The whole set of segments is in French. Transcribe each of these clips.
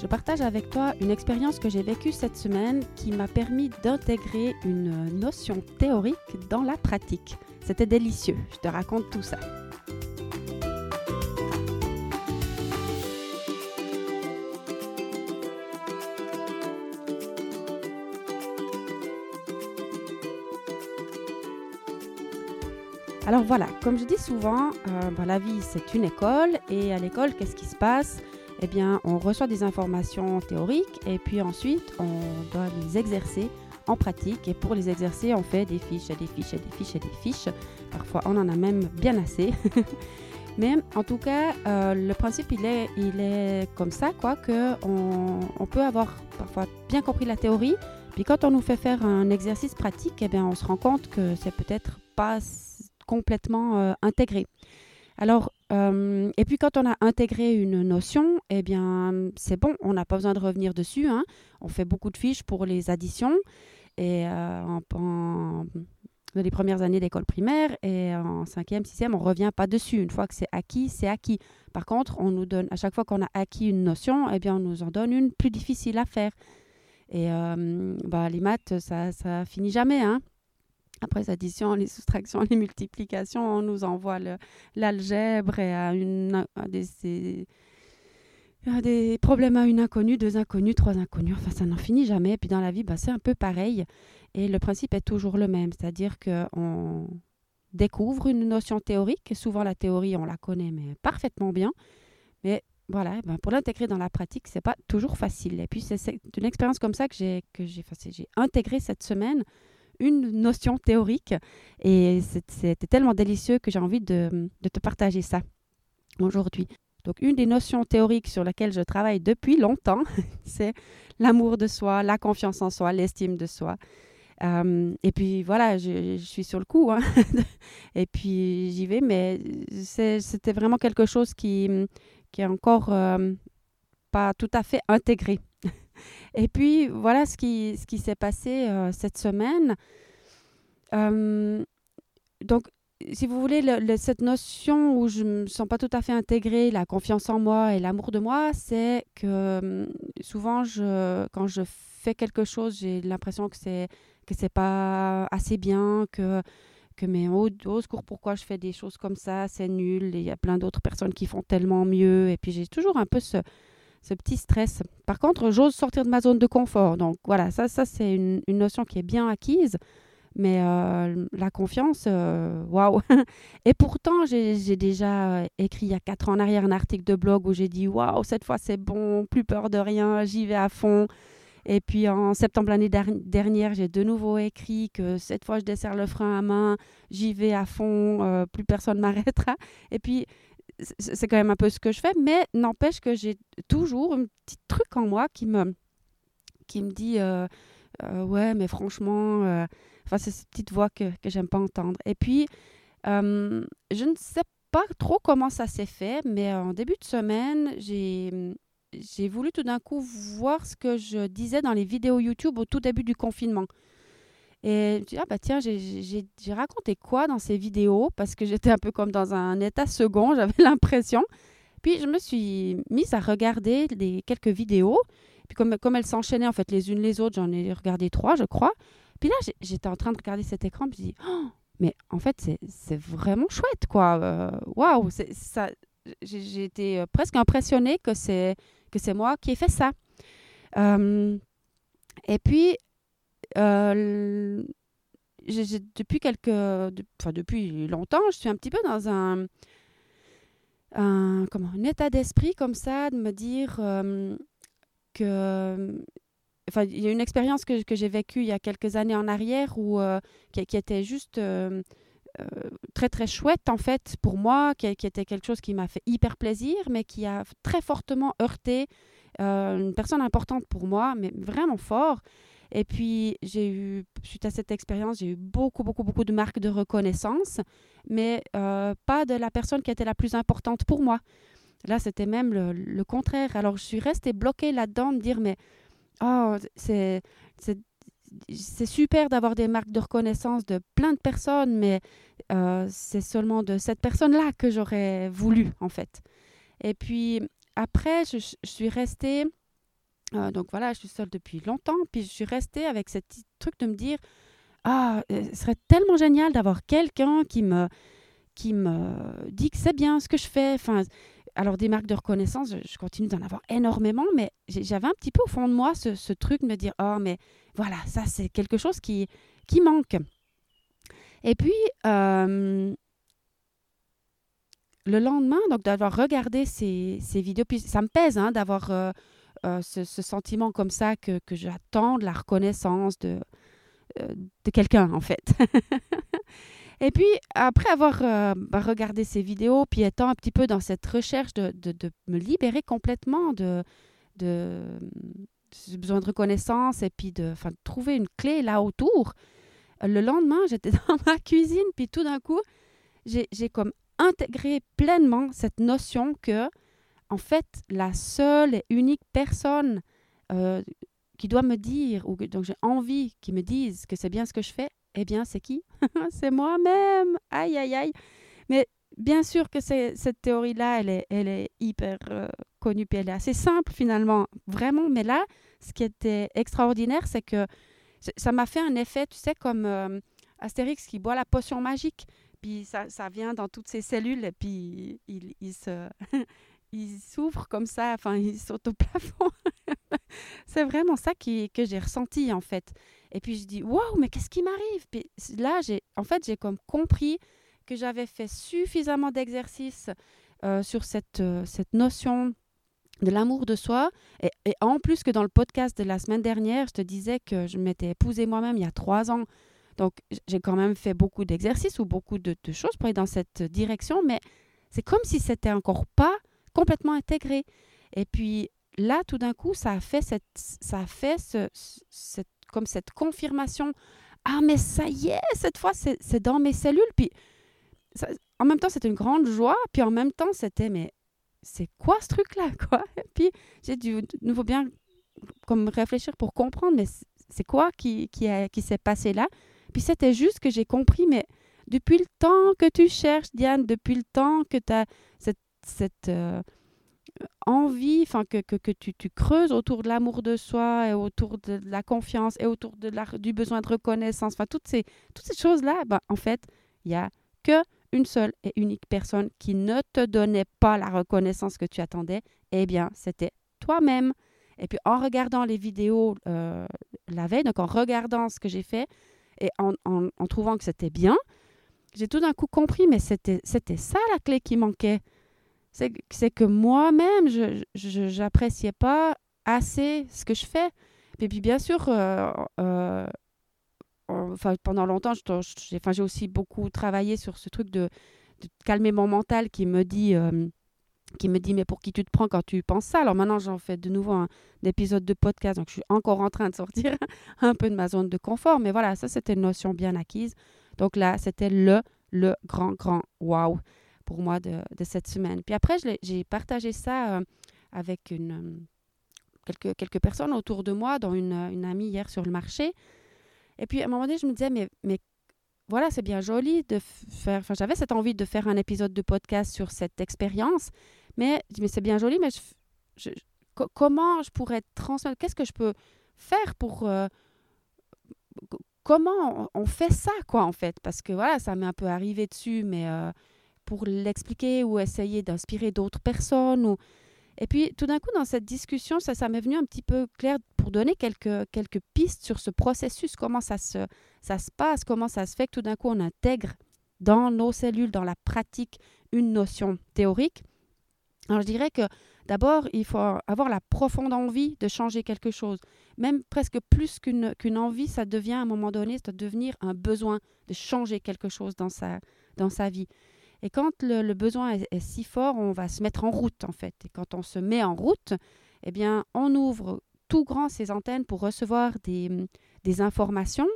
je partage avec toi une expérience que j'ai vécue cette semaine qui m'a permis d'intégrer une notion théorique dans la pratique. C'était délicieux, je te raconte tout ça. Alors voilà, comme je dis souvent, euh, ben, la vie c'est une école et à l'école qu'est-ce qui se passe? Eh bien, on reçoit des informations théoriques et puis ensuite, on doit les exercer en pratique. Et pour les exercer, on fait des fiches et des fiches et des fiches et des fiches. Parfois, on en a même bien assez. Mais en tout cas, euh, le principe, il est, il est comme ça, quoi, que on, peut avoir parfois bien compris la théorie. Puis quand on nous fait faire un exercice pratique, eh bien, on se rend compte que c'est peut-être pas complètement euh, intégré. Alors, euh, et puis quand on a intégré une notion, eh bien, c'est bon, on n'a pas besoin de revenir dessus. Hein. On fait beaucoup de fiches pour les additions et euh, dans les premières années d'école primaire et en cinquième, sixième, on revient pas dessus. Une fois que c'est acquis, c'est acquis. Par contre, on nous donne, à chaque fois qu'on a acquis une notion, eh bien, on nous en donne une plus difficile à faire. Et euh, bah, les maths, ça, ça finit jamais. Hein. Après les additions, les soustractions, les multiplications, on nous envoie l'algèbre et à, des, problèmes à une inconnue, deux inconnues, trois inconnues. Enfin, ça n'en finit jamais. Et puis dans la vie, bah, c'est un peu pareil. Et le principe est toujours le même. C'est-à-dire qu'on découvre une notion théorique. Souvent, la théorie, on la connaît, mais parfaitement bien. Mais voilà, eh ben pour l'intégrer dans la pratique, c'est pas toujours facile. Et puis, c'est une expérience comme ça que j'ai intégrée cette semaine une notion théorique. Et c'était tellement délicieux que j'ai envie de, te partager ça aujourd'hui. Donc une des notions théoriques sur laquelle je travaille depuis longtemps, c'est l'amour de soi, la confiance en soi, l'estime de soi. Euh, et puis voilà, je, suis sur le coup. Hein. et puis j'y vais, mais c'était vraiment quelque chose qui, est encore euh, pas tout à fait intégré et puis, voilà ce qui, ce qui s'est passé euh, cette semaine. Euh, donc, si vous voulez, cette notion où je ne me sens pas tout à fait intégrée, la confiance en moi et l'amour de moi, c'est que euh, souvent, je, quand je fais quelque chose, j'ai l'impression que c'est que c'est pas assez bien, que que mais au, au, secours, pourquoi je fais des choses comme ça, c'est nul, il y a plein d'autres personnes qui font tellement mieux. Et puis j'ai toujours un peu ce, ce petit stress. Par contre, j'ose sortir de ma zone de confort. Donc voilà, ça, ça c'est une, notion qui est bien acquise. Mais euh, la confiance, euh, waouh! Et pourtant, j'ai déjà écrit il y a quatre ans en arrière un article de blog où j'ai dit waouh, cette fois c'est bon, plus peur de rien, j'y vais à fond. Et puis en septembre l'année dernière, j'ai de nouveau écrit que cette fois je desserre le frein à main, j'y vais à fond, euh, plus personne m'arrêtera. Et puis c'est quand même un peu ce que je fais, mais n'empêche que j'ai toujours un petit truc en moi qui me, qui me dit euh, euh, Ouais, mais franchement, euh, enfin, c'est cette petite voix que, que j'aime pas entendre. Et puis, je ne sais pas trop comment ça s'est fait, mais en début de semaine, j'ai. J'ai voulu tout d'un coup voir ce que je disais dans les vidéos YouTube au tout début du confinement. Et je me dis, ah bah tiens, j'ai raconté quoi dans ces vidéos? Parce que j'étais un peu comme dans un état second, j'avais l'impression. Puis je me suis mise à regarder les quelques vidéos. Puis comme, comme elles s'enchaînaient en fait les unes les autres, j'en ai regardé trois, je crois. Puis là, j'étais en train de regarder cet écran, puis je dis, oh, mais en fait, c'est vraiment chouette, quoi. Euh, waouh, wow, j'ai été presque impressionnée que c'est moi qui ai fait ça. Euh, et puis, euh, depuis quelques, enfin depuis longtemps, je suis un petit peu dans un, comment, état d'esprit comme ça, de me dire euh, que, enfin, il y a une expérience que, que j'ai vécue il y a quelques années en arrière où, euh, qui, qui, était juste très très chouette en fait pour moi, qui, était quelque chose qui m'a fait hyper plaisir, mais qui a très fortement heurté une personne importante pour moi, mais vraiment fort. Et puis, j'ai eu, suite à cette expérience, j'ai eu beaucoup, beaucoup, beaucoup de marques de reconnaissance, mais pas de la personne qui était la plus importante pour moi. Là, c'était même le, contraire. Alors, je suis restée bloquée là-dedans, de dire, mais oh, c'est c'est super d'avoir des marques de reconnaissance de plein de personnes, mais euh, c'est seulement de cette personne-là que j'aurais voulu, en fait. Et puis après, je, suis restée, euh, donc voilà, je suis seule depuis longtemps, puis je suis restée avec ce petit truc de me dire, ah, euh, ce serait tellement génial d'avoir quelqu'un qui me, qui me dit que c'est bien ce que je fais. Enfin, alors des marques de reconnaissance, je, continue d'en avoir énormément, mais j'avais un petit peu au fond de moi ce, truc de me dire, oh, mais voilà, ça c'est quelque chose qui, qui manque. Et puis, euh, le lendemain, donc d'avoir regardé ces, ces, vidéos, puis ça me pèse hein, d'avoir euh, ce, sentiment comme ça que, que j'attends de la reconnaissance de, de quelqu'un, en fait. Et puis, après avoir euh, regardé ces vidéos, puis étant un petit peu dans cette recherche de, de, me libérer complètement de, de, ce besoin de reconnaissance et puis de, de trouver une clé là autour, le lendemain, j'étais dans ma cuisine, puis tout d'un coup, j'ai comme intégré pleinement cette notion que, en fait, la seule et unique personne euh, qui doit me dire, ou donc j'ai envie qu'ils me disent que c'est bien ce que je fais, eh bien, c'est qui? C'est moi-même. Aïe, aïe, aïe. Mais bien sûr que cette théorie-là, elle est, hyper euh, connue, puis elle est assez simple finalement, vraiment. Mais là, ce qui était extraordinaire, c'est que ça m'a fait un effet, tu sais, comme euh, Astérix qui boit la potion magique, puis ça, vient dans toutes ses cellules, puis il se... il s'ouvre comme ça, enfin, il saute au plafond. c'est vraiment ça qui, que j'ai ressenti, en fait. Et puis je dis, waouh, mais qu'est-ce qui m'arrive? Puis là, en fait, j'ai comme compris que j'avais fait suffisamment d'exercices euh, sur cette, euh, cette notion de l'amour de soi. Et, en plus que dans le podcast de la semaine dernière, je te disais que je m'étais épousée moi-même il y a trois ans. Donc, j'ai quand même fait beaucoup d'exercices ou beaucoup de, de, choses pour aller dans cette direction, mais c'est comme si c'était encore pas complètement intégré. Et puis là, tout d'un coup, ça a fait cette, ça a fait comme cette confirmation. Ah, mais ça y est, cette fois, c'est dans mes cellules. Puis, en même temps, c'était une grande joie. Puis, en même temps, c'était, mais c'est quoi ce truc-là, quoi? Puis, j'ai dû de nouveau bien comme réfléchir pour comprendre, mais c'est quoi qui, qui, qui s'est passé là? Puis, c'était juste que j'ai compris, mais depuis le temps que tu cherches, Diane, depuis le temps que tu as cette, cette euh, envie, enfin que, que, tu, tu, creuses autour de l'amour de soi et autour de la confiance et autour de la, du besoin de reconnaissance, enfin toutes ces, toutes ces choses-là, ben, en fait, il y a que une seule et unique personne qui ne te donnait pas la reconnaissance que tu attendais, eh bien, c'était toi-même. Et puis en regardant les vidéos euh, la veille, donc en regardant ce que j'ai fait et en, en, en trouvant que c'était bien, j'ai tout d'un coup compris, mais c'était ça la clé qui manquait c'est que moi-même, je n'appréciais pas assez ce que je fais. Et puis bien sûr, euh, euh, enfin, pendant longtemps, j'ai aussi beaucoup travaillé sur ce truc de, calmer mon mental qui me dit... Euh, qui me dit mais pour qui tu te prends quand tu penses ça? Alors maintenant j'en fais de nouveau un, épisode de podcast donc je suis encore en train de sortir un peu de ma zone de confort. Mais voilà ça c'était une notion bien acquise. Donc là c'était le le grand grand waouh pour moi de, cette semaine. Puis après, j'ai partagé ça euh, avec euh, quelques, quelques personnes autour de moi, dont une, une, amie hier sur le marché. Et puis à un moment donné, je me disais, mais, mais voilà, c'est bien joli de faire. Enfin, j'avais cette envie de faire un épisode de podcast sur cette expérience, mais, mais c'est bien joli, mais comment je pourrais transmettre Qu'est-ce que je peux faire pour. Euh, comment on, fait ça, quoi, en fait? Parce que voilà, ça m'est un peu arrivé dessus, mais pour l'expliquer ou essayer d'inspirer d'autres personnes. Ou... Et puis tout d'un coup, dans cette discussion, ça, m'est venu un petit peu clair pour donner quelques, quelques pistes sur ce processus, comment ça se, ça se passe, comment ça se fait que tout d'un coup, on intègre dans nos cellules, dans la pratique, une notion théorique? Alors je dirais que d'abord, il faut avoir la profonde envie de changer quelque chose. Même presque plus qu'une envie, ça devient à un moment donné, ça doit devenir un besoin de changer quelque chose dans sa, dans sa vie. Et quand le, besoin est, si fort, on va se mettre en route en fait. Et quand on se met en route, eh bien, on ouvre tout grand ces antennes pour recevoir des, informations.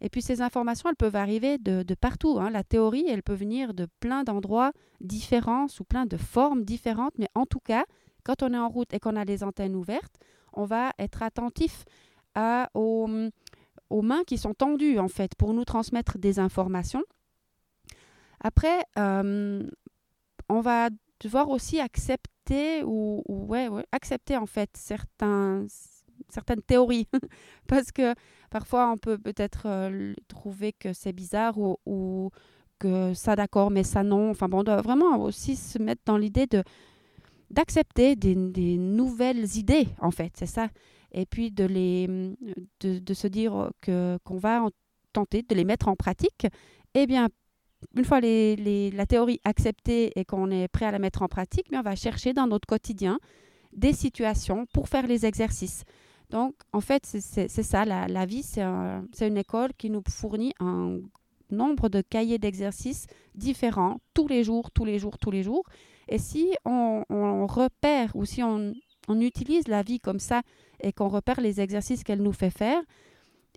Et puis ces informations, elles peuvent arriver de, partout. Hein. La théorie, elle peut venir de plein d'endroits différents, sous plein de formes différentes. Mais en tout cas, quand on est en route et qu'on a les antennes ouvertes, on va être attentif aux, aux mains qui sont tendues en fait pour nous transmettre des informations. Après, euh, on va devoir aussi accepter ou, ouais, accepter en fait certains, certaines théories parce que parfois on peut peut-être euh, trouver que c'est bizarre ou, que ça d'accord mais ça non. Enfin bon, on doit vraiment aussi se mettre dans l'idée de d'accepter des, nouvelles idées en fait, c'est ça. Et puis de les de se dire que qu'on va tenter de les mettre en pratique. Eh bien, une fois la théorie acceptée et qu'on est prêt à la mettre en pratique, on va chercher dans notre quotidien des situations pour faire les exercices. Donc, en fait, c'est ça, la, vie, c'est une école qui nous fournit un nombre de cahiers d'exercices différents tous les jours, tous les jours, tous les jours. Et si on, repère ou si on, utilise la vie comme ça et qu'on repère les exercices qu'elle nous fait faire,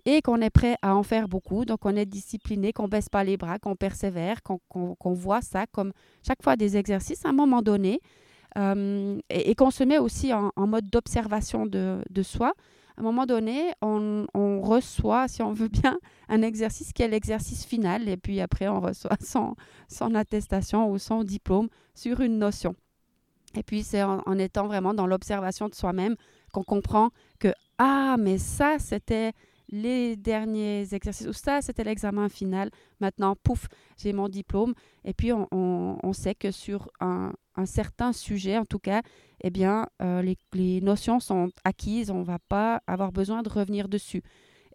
et qu'on est prêt à en faire beaucoup. Donc, on est discipliné, qu'on baisse pas les bras, qu'on persévère, qu'on voit ça comme chaque fois des exercices à un moment donné euh, et, qu'on se met aussi en, mode d'observation de, de, soi. À un moment donné, on, on, reçoit, si on veut bien, un exercice qui est l'exercice final et puis après, on reçoit son, son attestation ou son diplôme sur une notion. Et puis, c'est en étant vraiment dans l'observation de soi-même qu'on comprend que, ah, mais ça, c'était les derniers exercices, ça, c'était l'examen final. Maintenant, pouf, j'ai mon diplôme. Et puis, on, sait que sur un, certain sujet, en tout cas, eh bien, euh, les, notions sont acquises. On ne va pas avoir besoin de revenir dessus.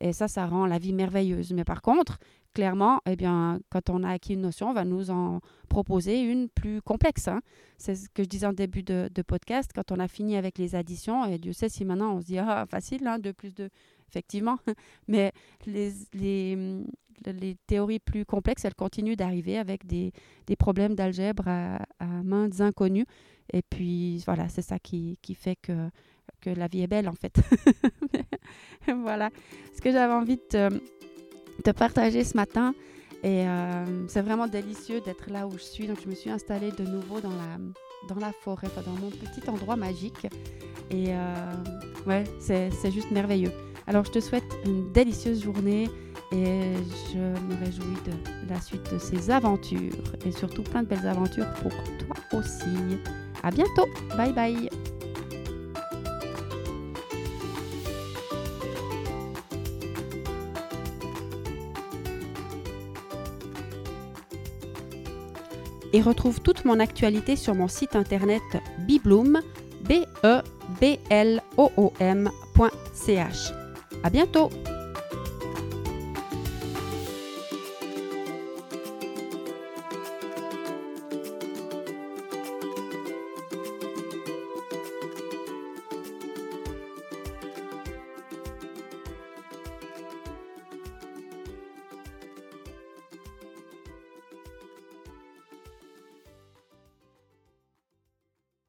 Et ça, ça rend la vie merveilleuse. Mais par contre, clairement, eh bien, quand on a acquis une notion, on va nous en proposer une plus complexe. Hein. C'est ce que je disais en début de, podcast, quand on a fini avec les additions, et Dieu sait si maintenant on se dit, ah, facile, hein, 2 plus 2, effectivement. Mais les, théories plus complexes, elles continuent d'arriver avec des, problèmes d'algèbre à, à maintes inconnues. Et puis, voilà, c'est ça qui, qui fait que, que la vie est belle, en fait. voilà ce que j'avais envie de te, partager ce matin. Et euh, c'est vraiment délicieux d'être là où je suis. Donc, je me suis installée de nouveau dans la, dans la forêt, dans mon petit endroit magique. Et euh, ouais, c'est juste merveilleux. Alors je te souhaite une délicieuse journée et je me réjouis de la suite de ces aventures et surtout plein de belles aventures pour toi aussi. À bientôt. Bye bye. et retrouve toute mon actualité sur mon site internet bibloom e. À bientôt